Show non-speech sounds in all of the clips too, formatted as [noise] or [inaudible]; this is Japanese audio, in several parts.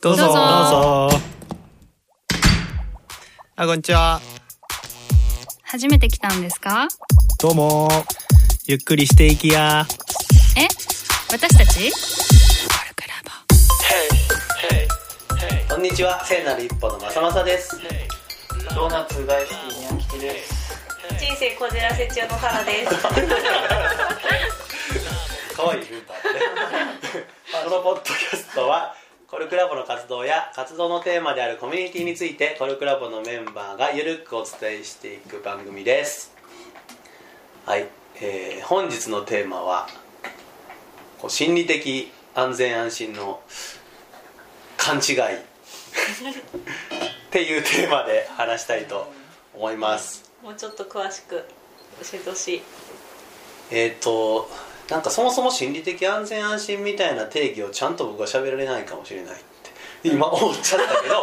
どうぞ。どうぞ。どうぞあこんにちは。初めて来たんですか？どうも。ゆっくりしていきや。え？私たち？こんにちは。聖なる一歩のまさまさです。ドーナツ大好きにゃんきてです人生こじらせ中のタラです。[laughs] 可愛いルンパーでね [laughs] このポッドキャストはコルクラボの活動や活動のテーマであるコミュニティについてコルクラボのメンバーがゆるくお伝えしていく番組です。はい、えー本日のテーマはこう心理的安全安心の勘違い。[laughs] っていうテーマで話したいと思います。もうちょっと詳しく教えてほしい。えっ、となんかそもそも心理的安全安心みたいな定義をちゃんと僕は喋られないかもしれないって。今思っちゃったけど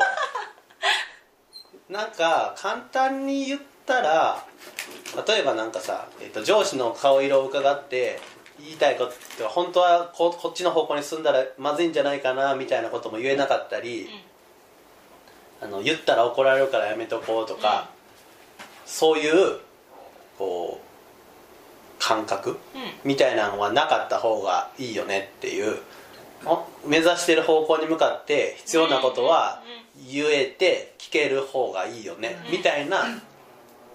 [laughs] なんか簡単に言ったら例えばなんかさ、えっと上司の顔色を伺って言いたいことって本当はここっちの方向に進んだらまずいんじゃないかなみたいなことも言えなかったり、あの言ったら怒られるからやめとこうとか、そういうこう感覚、うん。みたいなのはなかった方がいいよねっていう。お目指してる方向に向かって必要なことは言えて聞ける方がいいよね、みたいな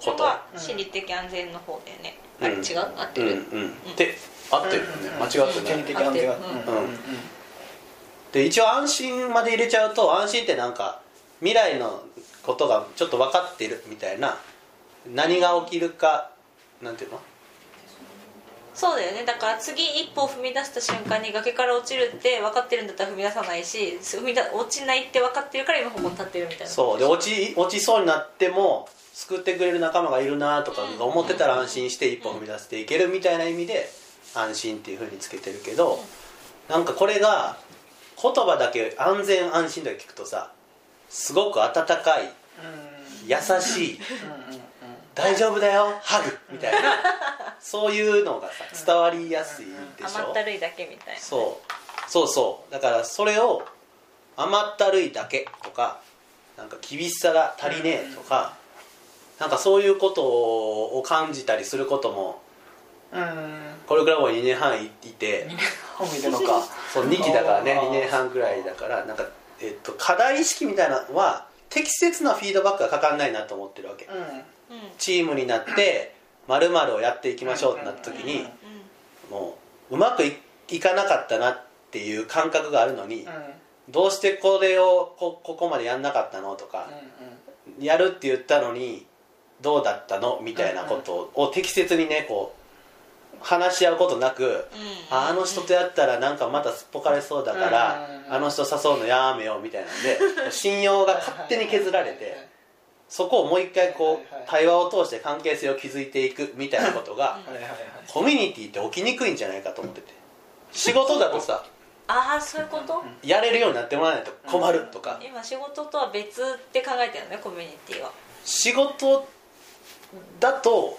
ここと心理的安全の方だよね。あれうん違う？合ってる？うんうん。で合ってるよね。間違って心理ない的安全で一応安心まで入れちゃうと安心ってなんか未来のことがちょっと分かってるみたいな。何が起きるかなんていうの？そうだよね。だから次一歩を踏み出した瞬間に崖から落ちるって分かってるんだったら踏み出さないし、踏みだ落ちないって分かってるから今ここに立ってるみたいな。そうで落ち落ちそうになっても救ってくれる仲間がいるなとか思ってたら安心して一歩踏み出していけるみたいな意味で安心っていうふうにつけてるけどなんかこれが言葉だけ安全安心だけ聞くとさすごく温かい優しい大丈夫だよハグみたいな。そういうのがさ伝わりやすいでしょ？甘ったるいだけみたいな。そう。そうそう。だからそれを甘ったるいだけとかなんか厳しさが足りねえとか、なんかそういうことを感じたりすることもこれくらいも2年半いて本見るのか。そう2期だからねあー2年半くらいだからなんか、えっと、課題意識みたいなのは適切なフィードバックがかかんないなと思ってるわけ。うんうんチームになって〇〇をやっていきましょうってなった時にもううまくいいかなかったなっていう感覚があるのに、うん。うんどうしてこれをこここまでやんなかったのとか、やるって言ったのにどうだったの？みたいなことを適切にねこう話し合うことなく、ああの人とやったらなんかまたすっぽかれそうだから、うんあの人誘うのやめようみたいなんで [laughs] 信用が勝手に削られてそこをもう一回こうはい対話を通して関係性を築いていくみたいなことがコミュニティって起きにくいんじゃないかと思ってて。仕事だとさああそういうこと、やれるようになってもらわないと困るとか。今仕事とは別って考えてるのねコミュニティは。仕事だと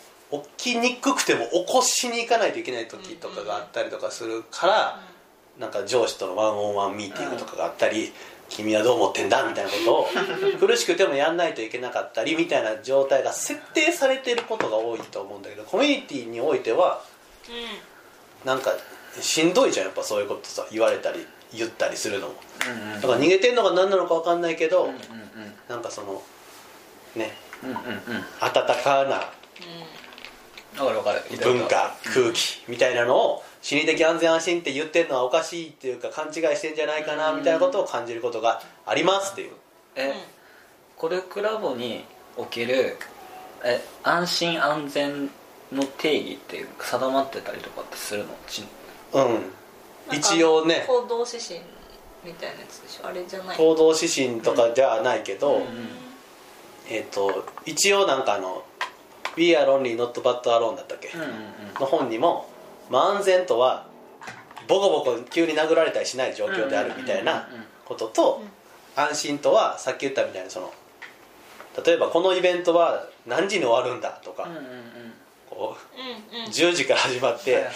起きにくくても起こしに行かないといけない時とかがあったりとかするからなんか上司とのワンオンワンミーティングとかがあったり君はどう思ってんだ？みたいなことを [laughs] 苦しくてもやんないといけなかったりみたいな状態が設定されてることが多いと思うんだけどコミュニティにおいてはなんかしんどいじゃんやっぱそういうことさ言われたり言ったりするのも。だから逃げてんのが何なのか分かんないけど、なんかそのね温かな文化空気みたいなのを心理的安全安心って言ってるのはおかしいっていうか勘違いしてんじゃないかなみたいなことを感じることがありますっていう。えコルクラボにおけるえ安心安全の定義って定まってたりとかってするの？ちうん。一応ね。行動指針みたいなやつでしょ？あれじゃない？行動指針とかじゃないけど、うんえっ、と一応なんかあの「We are only not but alone」だったっけ、うんうん。の本にも、まあ、安全とはボコボコ急に殴られたりしない状況であるみたいなことと安心とはさっき言ったみたいなその例えばこのイベントは何時に終わるんだとか、うんうんうん。こうんうん。う10時から始まって、はいはい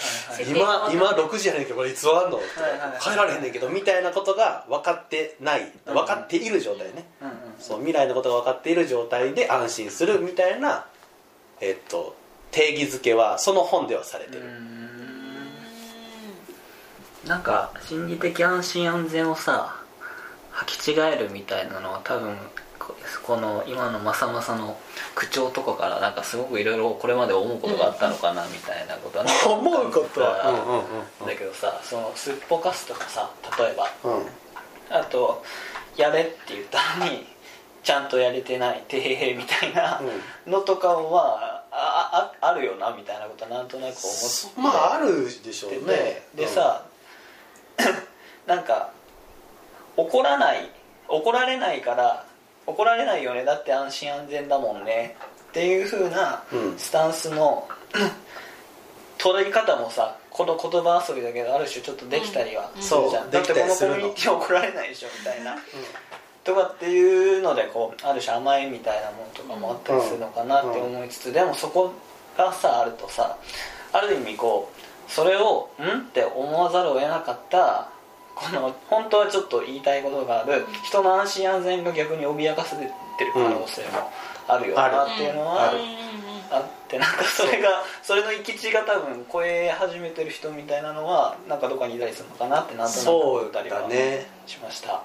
今今6時やねんけどこれいつ終わんの、はいはいはい。帰られへんねんけどみたいなことが分かってないうん。分かっている状態ね、うんうんそう未来のことが分かっている状態で安心するみたいな、えっと、定義づけはその本ではされてる、うーんなんか心理的安心安全をさ履き違えるみたいなのは多分ここの今のまさまさの口調とかからなんかすごくいろいろこれまで思うことがあったのかなみたいなことは [laughs] 思うことは、だけどさそのすっぽかすとかさ例えば。うん。あとやれって言ったのにちゃんとやれてないてへへみたいなのとかはあああるよなみたいなことはなんとなく思って。まああるでしょうでね。でさ、[laughs] なんか怒らない怒られないから怒られないよね。だって安心安全だもんね。っていう風なうん。スタンスの、[coughs] 取り方もさこの言葉遊びだけどある種ちょっとできたりはうん。するじゃん、そう。だってこのコミュニティは怒られないでしょみたいな、とかっていうのでこうある種甘えみたいなものとかもあったりするのかなって思いつつ、でもそこがさあるとさある意味こうそれを「ん?」って思わざるを得なかったこの本当はちょっと言いたいことがある人の安心安全が逆に脅かされてる可能性もあるよなっていうのはある。あってなんかそれがそれの行き地が多分超え始めてる人みたいなのはなんかどっかにいたりするのかなってなんとなく思ったりはそうだねしました。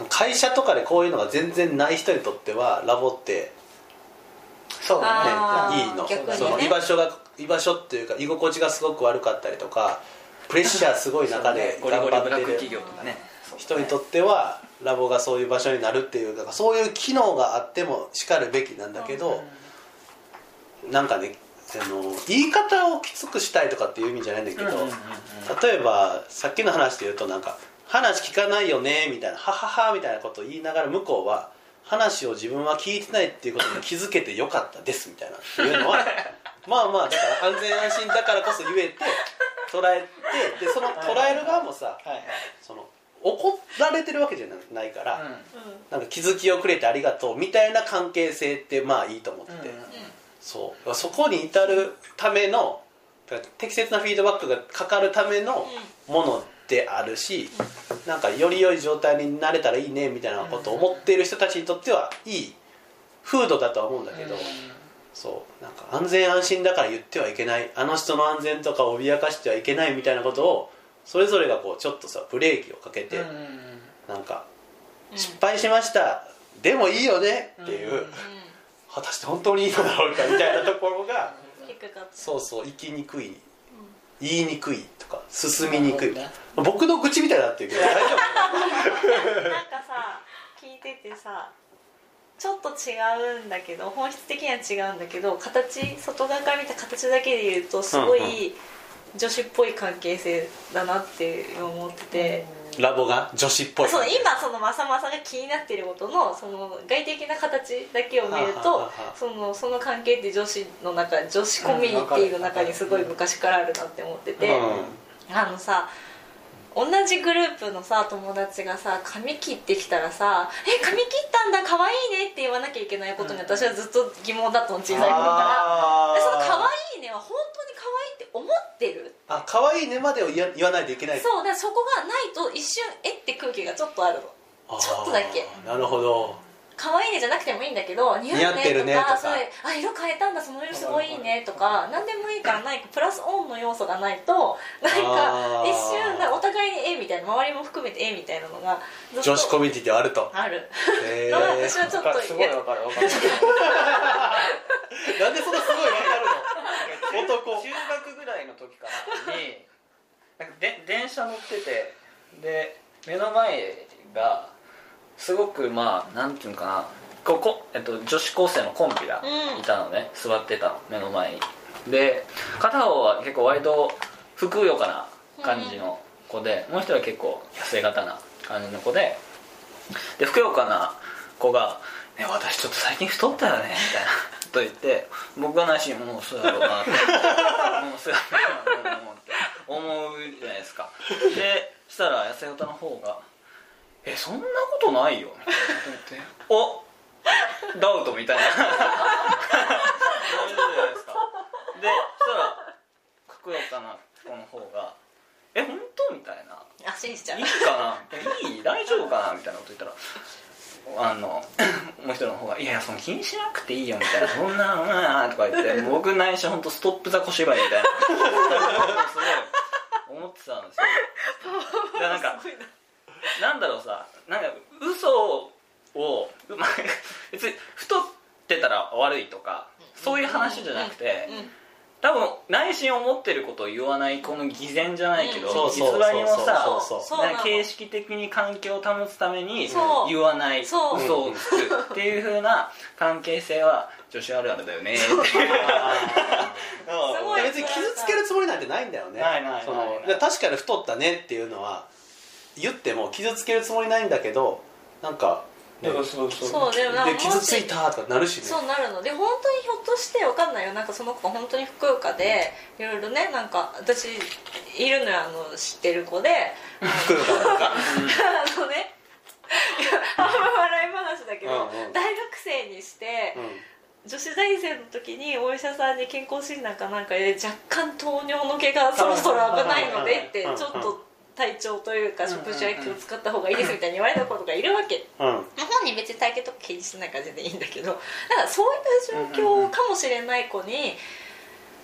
うん、会社とかでこういうのが全然ない人にとってはラボってそうだねいいの、逆にね。その居場所が居場所っていうか居心地がすごく悪かったりとかプレッシャーすごい中で頑張ってる業とかね。人にとってはラボがそういう場所になるっていうかそういう機能があってもしかるべきなんだけど、なんかねあの言い方をきつくしたいとかっていう意味じゃないんだけど、例えばさっきの話で言うとなんか話聞かないよねみたいなはははみたいなことを言いながら向こうは話を自分は聞いてないっていうことに気づけてよかったですみたいなっていうのは [laughs] まあまあだから安全安心だからこそ言えて捉えてでその捉える側もさはいはい。その怒られてるわけじゃないから、うん。なんか気づきをくれてありがとうみたいな関係性ってまあいいと思ってて、そう。そこに至るための適切なフィードバックがかかるためのものであるし、なんかより良い状態になれたらいいねみたいなことを思っている人たちにとってはいい風土だとは思うんだけど、そう。なんか安全安心だから言ってはいけない。あの人の安全とかを脅かしてはいけないみたいなことをそれぞれがこうちょっとさブレーキをかけて、うんなんか失敗しました、でもいいよね。っていう、うん果たして本当にいいのだろうかみたいなところが [laughs] そうそう生きにくい。言いにくいとか進みにくい、なる僕の愚痴みたいになってるけど大丈 [laughs] なんかさ聞いててさちょっと違うんだけど本質的には違うんだけど形外側から見た形だけで言うとすごうんい女子っぽい関係性だなって思ってて、夫ラボが？女子っぽいそう今そのまさまさが気になっていることのその外的な形だけを見るとはあそのその関係って女子の中女子コミュニティの中にすごい昔からあるなって思ってて。あのさ同じグループのさ友達がさ髪切ってきたらさ「え髪切ったんだ可愛いね」って言わなきゃいけないことに私はずっと疑問だったの小さい頃から。でその可愛いねは本当に可愛いって思ってる。あ可愛いねまでを言わないといけない。そうだからそこがないと一瞬えって空気がちょっとあるの。ちょっとだけ。なるほど可愛いねじゃなくてもいいんだけど似似合ってるねとかそれあ色変えたんだその色すごいいいねとか何でもいいから何かプラスオンの要素がないとなんか一瞬お互いに絵みたいな周りも含めて絵みたいなのが女子コミュニティではあると。ある。へのがー。[laughs] 私はちょっとすごいわかるわかる。[laughs] なんでそんなすごいわかるの？男。中学ぐらいの時かなになんかで電車乗っててで目の前がすごくまあなんていうのかなここ、えっと、女子高生のコンビがうん。いたのね、座ってたの目の前に。で片方は結構割とふくよかな感じの子で、もう一人は結構痩せ型な感じの子ででふくよかな子が「ね私ちょっと最近太ったよね」みたいなと言って僕が内心もうそうやろうなって [laughs] もうそうやろうなって思うじゃないですか。でしたら痩せ型の方が「えそんなことないよ」みたいなこと言って「おダウト」みたいな。じゃないですか。でそしたらふくよかな子の方が「え本当?」みたいな。あ信じちゃう。いいかな。いい？大丈夫かなみたいなこと言ったらあの [coughs] もう一人の方が「いやいやその気にしなくていいよ」みたいな「そんなうん」とか言って僕内緒本当ストップ・ザ・小芝居みたいなすごい思ってたんですよだからなんかなんだろうさなんか嘘をまあ [laughs] 別に太ってたら悪いとかそういう話じゃなくて、多分内心思ってることを言わないこの偽善じゃないけど、うん。偽りの。さ形式的に関係を保つために言わない嘘そう。をつくっていう風な [laughs] 関係性は女子あるあるだよね [laughs] 別に傷つけるつもりなんてないんだよね。ない確かに太ったねっていうのは言っても傷つけるつもりないんだけどなんか、ね、そうそうそう。そうでもなんかで傷ついたとかなるしね。そうなるの。で本当にひょっとしてわかんないよ。なんかその子が本当にふくよかでいろいろねなんか私いるのよあの知ってる子で。ふくよかなのか？[laughs] あのねあんま笑い話だけど、うんうん。大学生にして、うん。女子大生の時にお医者さんに健康診断かなんかで若干糖尿の毛がそろそろ危ないのでってうんちょっと体調というか食事は気を使った方がいいですみたいに言われた子がいるわけ。うん。本人別に体型とか気にしないから全然いいんだけど。だからそういう状況かもしれない子に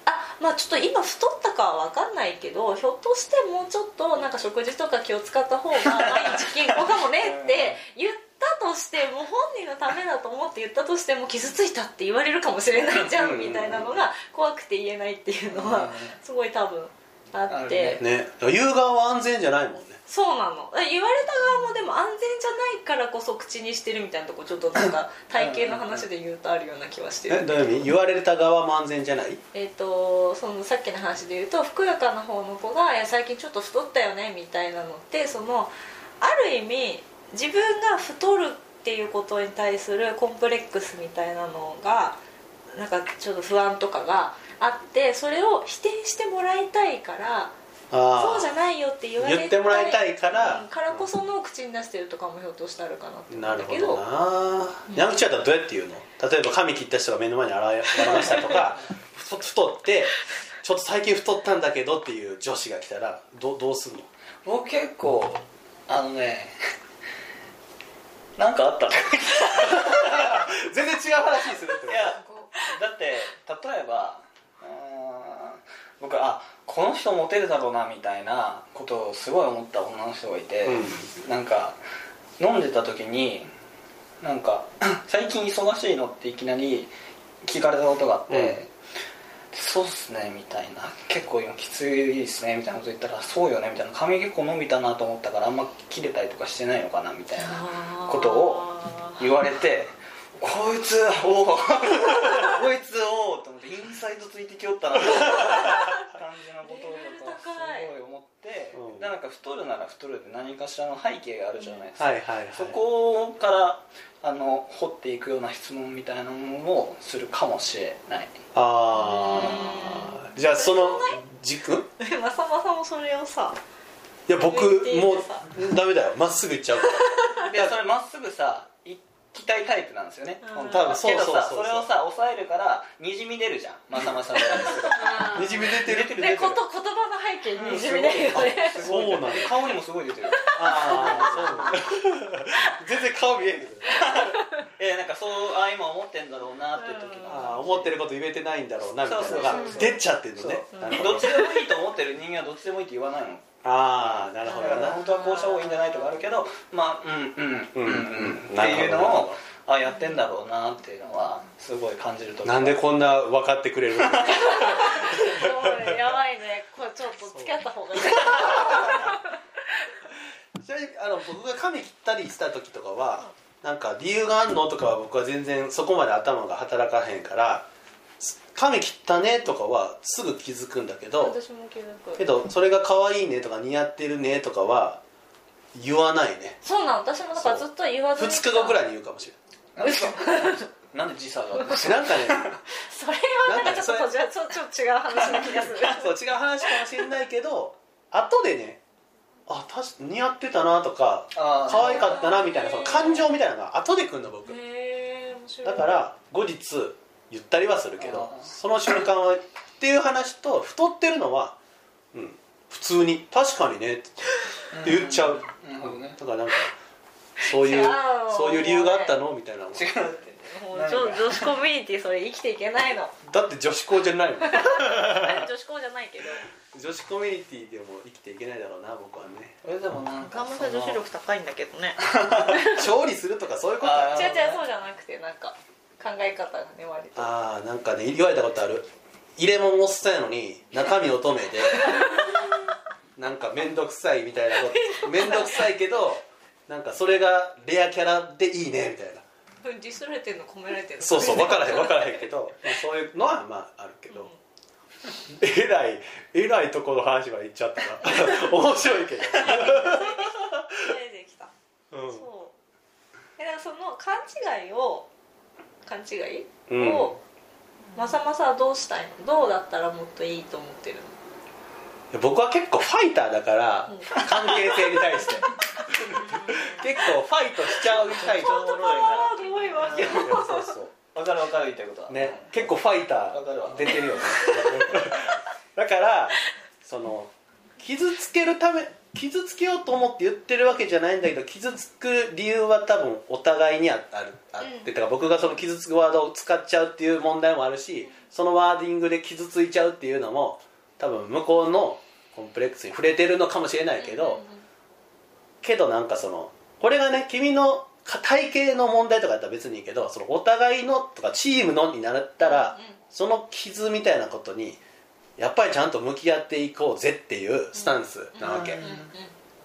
あまあちょっと今太ったかは分かんないけどひょっとしてもうちょっとなんか食事とか気を使った方が毎日健康かもねって言ったとしても本人のためだと思って言ったとしても傷ついたって言われるかもしれないじゃんみたいなのが怖くて言えないっていうのはすごい多分あって。ねね。言う側は安全じゃないもんね。そうなの。言われた側もでも安全じゃないからこそ口にしてるみたいなとこちょっとなんか [laughs] 体型の話で言うとあるような気はしてる。えどういう意味言われた側も安全じゃない？えっ、とそのさっきの話で言うとふくよかな方の子が「いや最近ちょっと太ったよね」みたいなのってそのある意味自分が太るっていうことに対するコンプレックスみたいなのがなんかちょっと不安とかがあってそれを否定してもらいたいからあそうじゃないよって言われ言ってもらいたいから。うんからこその口に出してるとかもひょっとしたらあるかなって思なるほうんだけど。どな。山口だったらどうやって言うの？例えば髪切った人が目の前に現れましたとか [laughs] ふ太ってちょっと最近太ったんだけどっていう女子が来たらどどうすんの？僕結構あのね [laughs] なんかあったい [laughs] 全然違う話にするってこやだって例えば僕あこの人モテるだろうなみたいなことをすごい思った女の人がいて、なんか飲んでた時になんか「[clears throat] 最近忙しいの?」っていきなり聞かれたことがあって「そうっすね」みたいな「結構今きついっすね」みたいなこと言ったら「そうよね」みたいな。髪結構伸びたなと思ったからあんま切れたりとかしてないのかなみたいなことを言われてこいつおお [laughs] こいつおおと思ってインサイドついてきよったな。って感じのことだとすごい思って、うん。でなんか太るなら太るで何かしらの背景があるじゃないですか、はいはいはい。そこからあの掘っていくような質問みたいなものをするかもしれない。ああじゃあその軸？まさまさもそれをさいや僕もうダメだよ。まっすぐ行っちゃうから。いやそれまっすぐさ行きたいタイプなんですよね。うん本当は。多分そうけどそうそうそう。さそれをさ抑えるからにじみ出るじゃん。まさまさのにじみ出てる出てるでこと言葉の背景ににじみ出るよね。すごい。そうなんだ顔にもすごい出てるああそうなんだ。全然顔見えへんけど。えなんかそうあ今思ってん。だろうなっていう時のああ思ってること言えてないんだろうなみたいなのが出ちゃってるのね。どっちでもいいと思ってる人間はどっちでもいいって言わないの？ああなるほどな。だから本当はこうした方がいいんじゃないとかあるけどまあうんうんうんうんうん。っていうのなるほをあやってんだろうなっていうのはすごい感じるとなんでこんな分かってくれるの？もうやばいね。これちょっと付き合った方がいい。[laughs] ちなみにあの僕が髪切ったりした時とかはなんか理由があんの？とかは僕は全然そこまで頭が働かへんから髪切ったねとかはすぐ気づくんだけど私も気づく。けどそれが可愛いねとか似合ってるねとかは言わないね。そうなの私もだからずっと言わずに2日後ぐらいに言うかもし嘘 [laughs] なんで時差がないなんかねそれはなんかちょっとじゃあちょっと違う話な気がす。る [laughs] そう違う話かもしれないけど後でねあ確か似合ってたなとか可愛かったなみたいなその感情みたいなのが後で来るの僕。へえ面白い。だから後日言ったりはするけどその瞬間はっていう話と太ってるのは、うん、普通に「確かにね」って言っちゃう、なるほどねだからなんかそういうそういう理由があったの？みたいな。違うって。もう女女子コミュニティそれ生きていけないの。だって女子校じゃないもん。女子校じゃないけど。女子コミュニティでも生きていけないだろうな僕はね。えでもなんか岡本さん女子力高いんだけどね。[laughs] 勝利するとかそういうこと違う違うそうじゃなくてなんか考え方がね割と。ああなんかね言われたことある。入れ物おっさんやのに中身乙女で [laughs] なんか面倒くさいみたいなこと。面倒くさいけどなんかそれがレアキャラでいいねみたいな。ディスられてんの込められてんの。そうそう分からへん分からへんけど。まあそういうのはまああるけど、えらいえらいとこの話まで言っちゃったな。面白いけど、[laughs] 出てきた。うん。そう。えだからその勘違いを勘違いうん。を、まさまさはどうしたいの？どうだったらもっといいと思ってるの？僕は結構ファイターだから、うん。関係性に対して。[laughs] 結構ファイトしちゃうタイプおもろいなあどういうわけそうそう。わかるわかる言ってること。はね結構ファイター出てるよね。だからその傷つけるため傷つけようと思って言ってるわけじゃないんだけど傷つく理由は多分お互いにああるあって、うん。だから僕がその傷つくワードを使っちゃうっていう問題もあるしそのワーディングで傷ついちゃうっていうのも多分向こうのコンプレックスに触れてるのかもしれないけど、けどなんかそのこれがね君の体型の問題とかだったら別にいいけどそのお互いのとかチームのになったら、うんうん。その傷みたいなことにやっぱりちゃんと向き合っていこうぜっていうスタンスなわけ、うん。うん。うん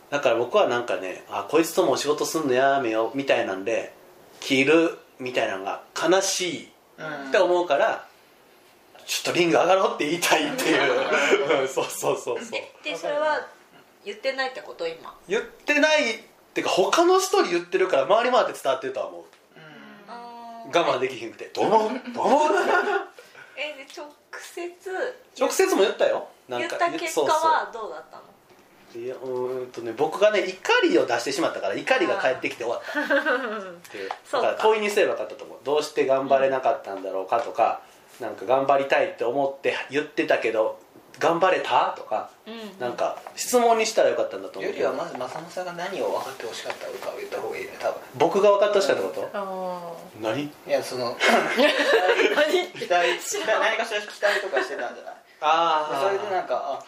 だから僕はなんかねあこいつともお仕事すんのやめようみたいなんで切るみたいなのが悲しいうんって思うから、ちょっとリング上がろうって言いたいっていう。うん。[laughs] そうそうそうそう。えでそれは言ってないってこと今？言ってないっていうか他の人に言ってるから回り回って伝わってるとは思う。我慢できひんくて「どう思う？どう思う?」えで直接直接も言ったよ。なんか言った結果はどうだったの？いやうーんとね僕がね怒りを出してしまったから怒りが返ってきて終わった。っていう。[laughs] だから問いにすればよかったと思う。どうして頑張れなかったんだろうかとか、なんか頑張りたいって思って言ってたけど頑張れた？とかうん。なんか質問にしたらよかったんだと思うけど。よりはまず正正さんが何を分かってほしかったのかを言った方がいいね多分。僕が分かってほしかったこと、あ何？いやその [laughs] 期待期待期待何かしら期待とかしてたんじゃない？あそれでなんかあ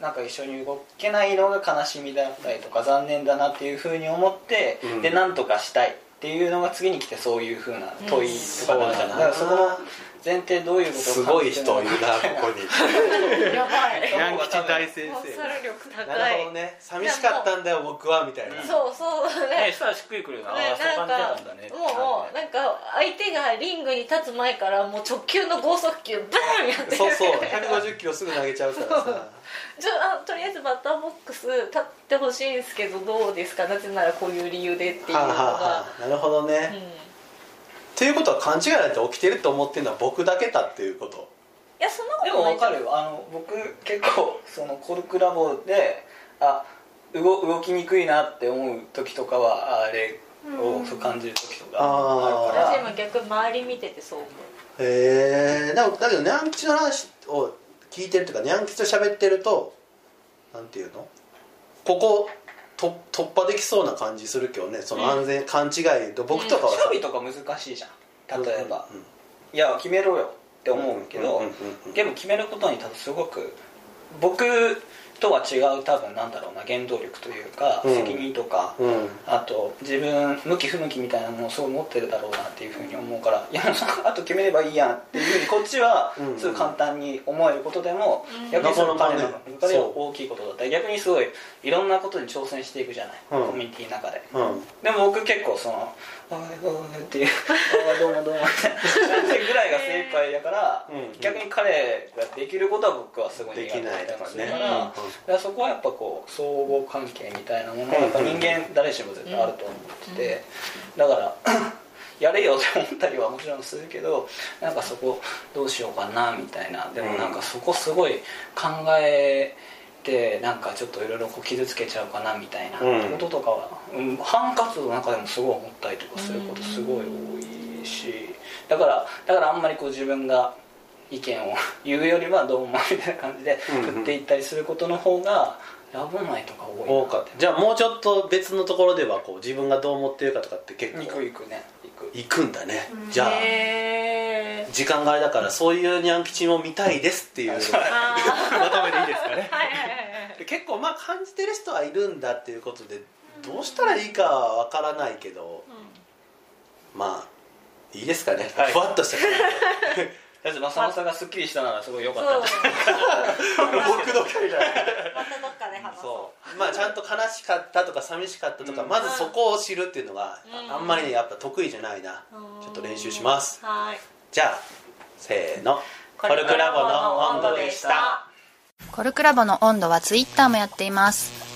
なんか一緒に動けないのが悲しみだったりとか残念だなっていうふうに思って、うん。で何とかしたいっていうのが次に来てそういうふうな問いとかなんじゃない、うん。だからそこの前提どういうことをすごい人いるなここに。ーやばいヤン吉大先コンサル力高い。なるほどね。寂しかったんだよ僕はみたいな。そうそうだねねしたらしっくりくるよな、ねああそう感じなんかだったんだね。もうなんか相手がリングに立つ前からもう直球の剛速球ブーンやってる。そうそう。150キロすぐ投げちゃうからさ。[laughs] じゃあとりあえずバッターボックス立ってほしいんですけどどうですか？なぜならこういう理由でっていうのが、はあ、はあはあ、なるほどね、うん、いっていうことは勘違いなんて起きてると思ってるのは僕だけだっていうこと。やそんなこでとないも分かるよ。あの僕結構そのコルクラボであ動動きにくいなって思う時とかはあれを感じる時とかあるから。私今逆周り見ててそう思う。へえだだけどニャン吉の話を聞いてるっていうかニャン吉と喋ってるとなんていうの？ここと突破できそうな感じするけどね。その安全、勘違いと僕とかはさ、守備とか難しいじゃん。例えば、うんいや決めろよって思うけど、うんうんうんうんでも決めることに多分すごく僕とは違う多分なんだろうな原動力というか、うん。責任とか、うん。あと自分向き不向きみたいなのをすごい持ってるだろうなっていうふうに思うからいやそこあと決めればいいやんっていうふうにこっちはうん。すごい簡単に思えることでも、うん。逆にその彼の中では大きいことだったり逆にすごいいろんなことに挑戦していくじゃない、うん。コミュニティの中で。うん。でも僕結構その「あーおーっていう「あーどうもどうも」って。感じぐらいが精一杯だから、うん。逆に彼ができることは僕はすごいできないとから,、だからそこはやっぱこう相互関係みたいなものはやっぱ人間誰しも絶対あると思ってて、だから [laughs] やれよって思ったりはもちろんするけどなんかそこどうしようかなみたいな。でもなんかそこすごい考えてなんかちょっといろいろ傷つけちゃうかなみたいなうん。こととかは、うん、反活動の中でもすごい思ったりとかすることすごい多いしだからだからあんまりこう自分が意見を言うよりはどうもみたいな感じで振っていったりすることの方が危ないとか多いな多かった。じゃあもうちょっと別のところではこう自分がどう思ってるかとかって結構行く行くね行くんだね。じゃあ時間があれだからそういうニャン吉も見たいですっていうまとめでいいですかね。結構まあ感じてる人はいるんだっていうことでどうしたらいいかは分からないけどまあいいですかね、はいふわっとした感じで [laughs] だって正正がすっきりしたならすごい良かった。そう。んじ僕の回だまたどっかで話そそう。まあちゃんと悲しかったとか寂しかったとか、うん。まずそこを知るっていうのが、うん。あんまりねやっぱ得意じゃないな、うちょっと練習します。はい。じゃあせーの。コルクラボの温度でした。コルクラボの温度はツイッターもやっています。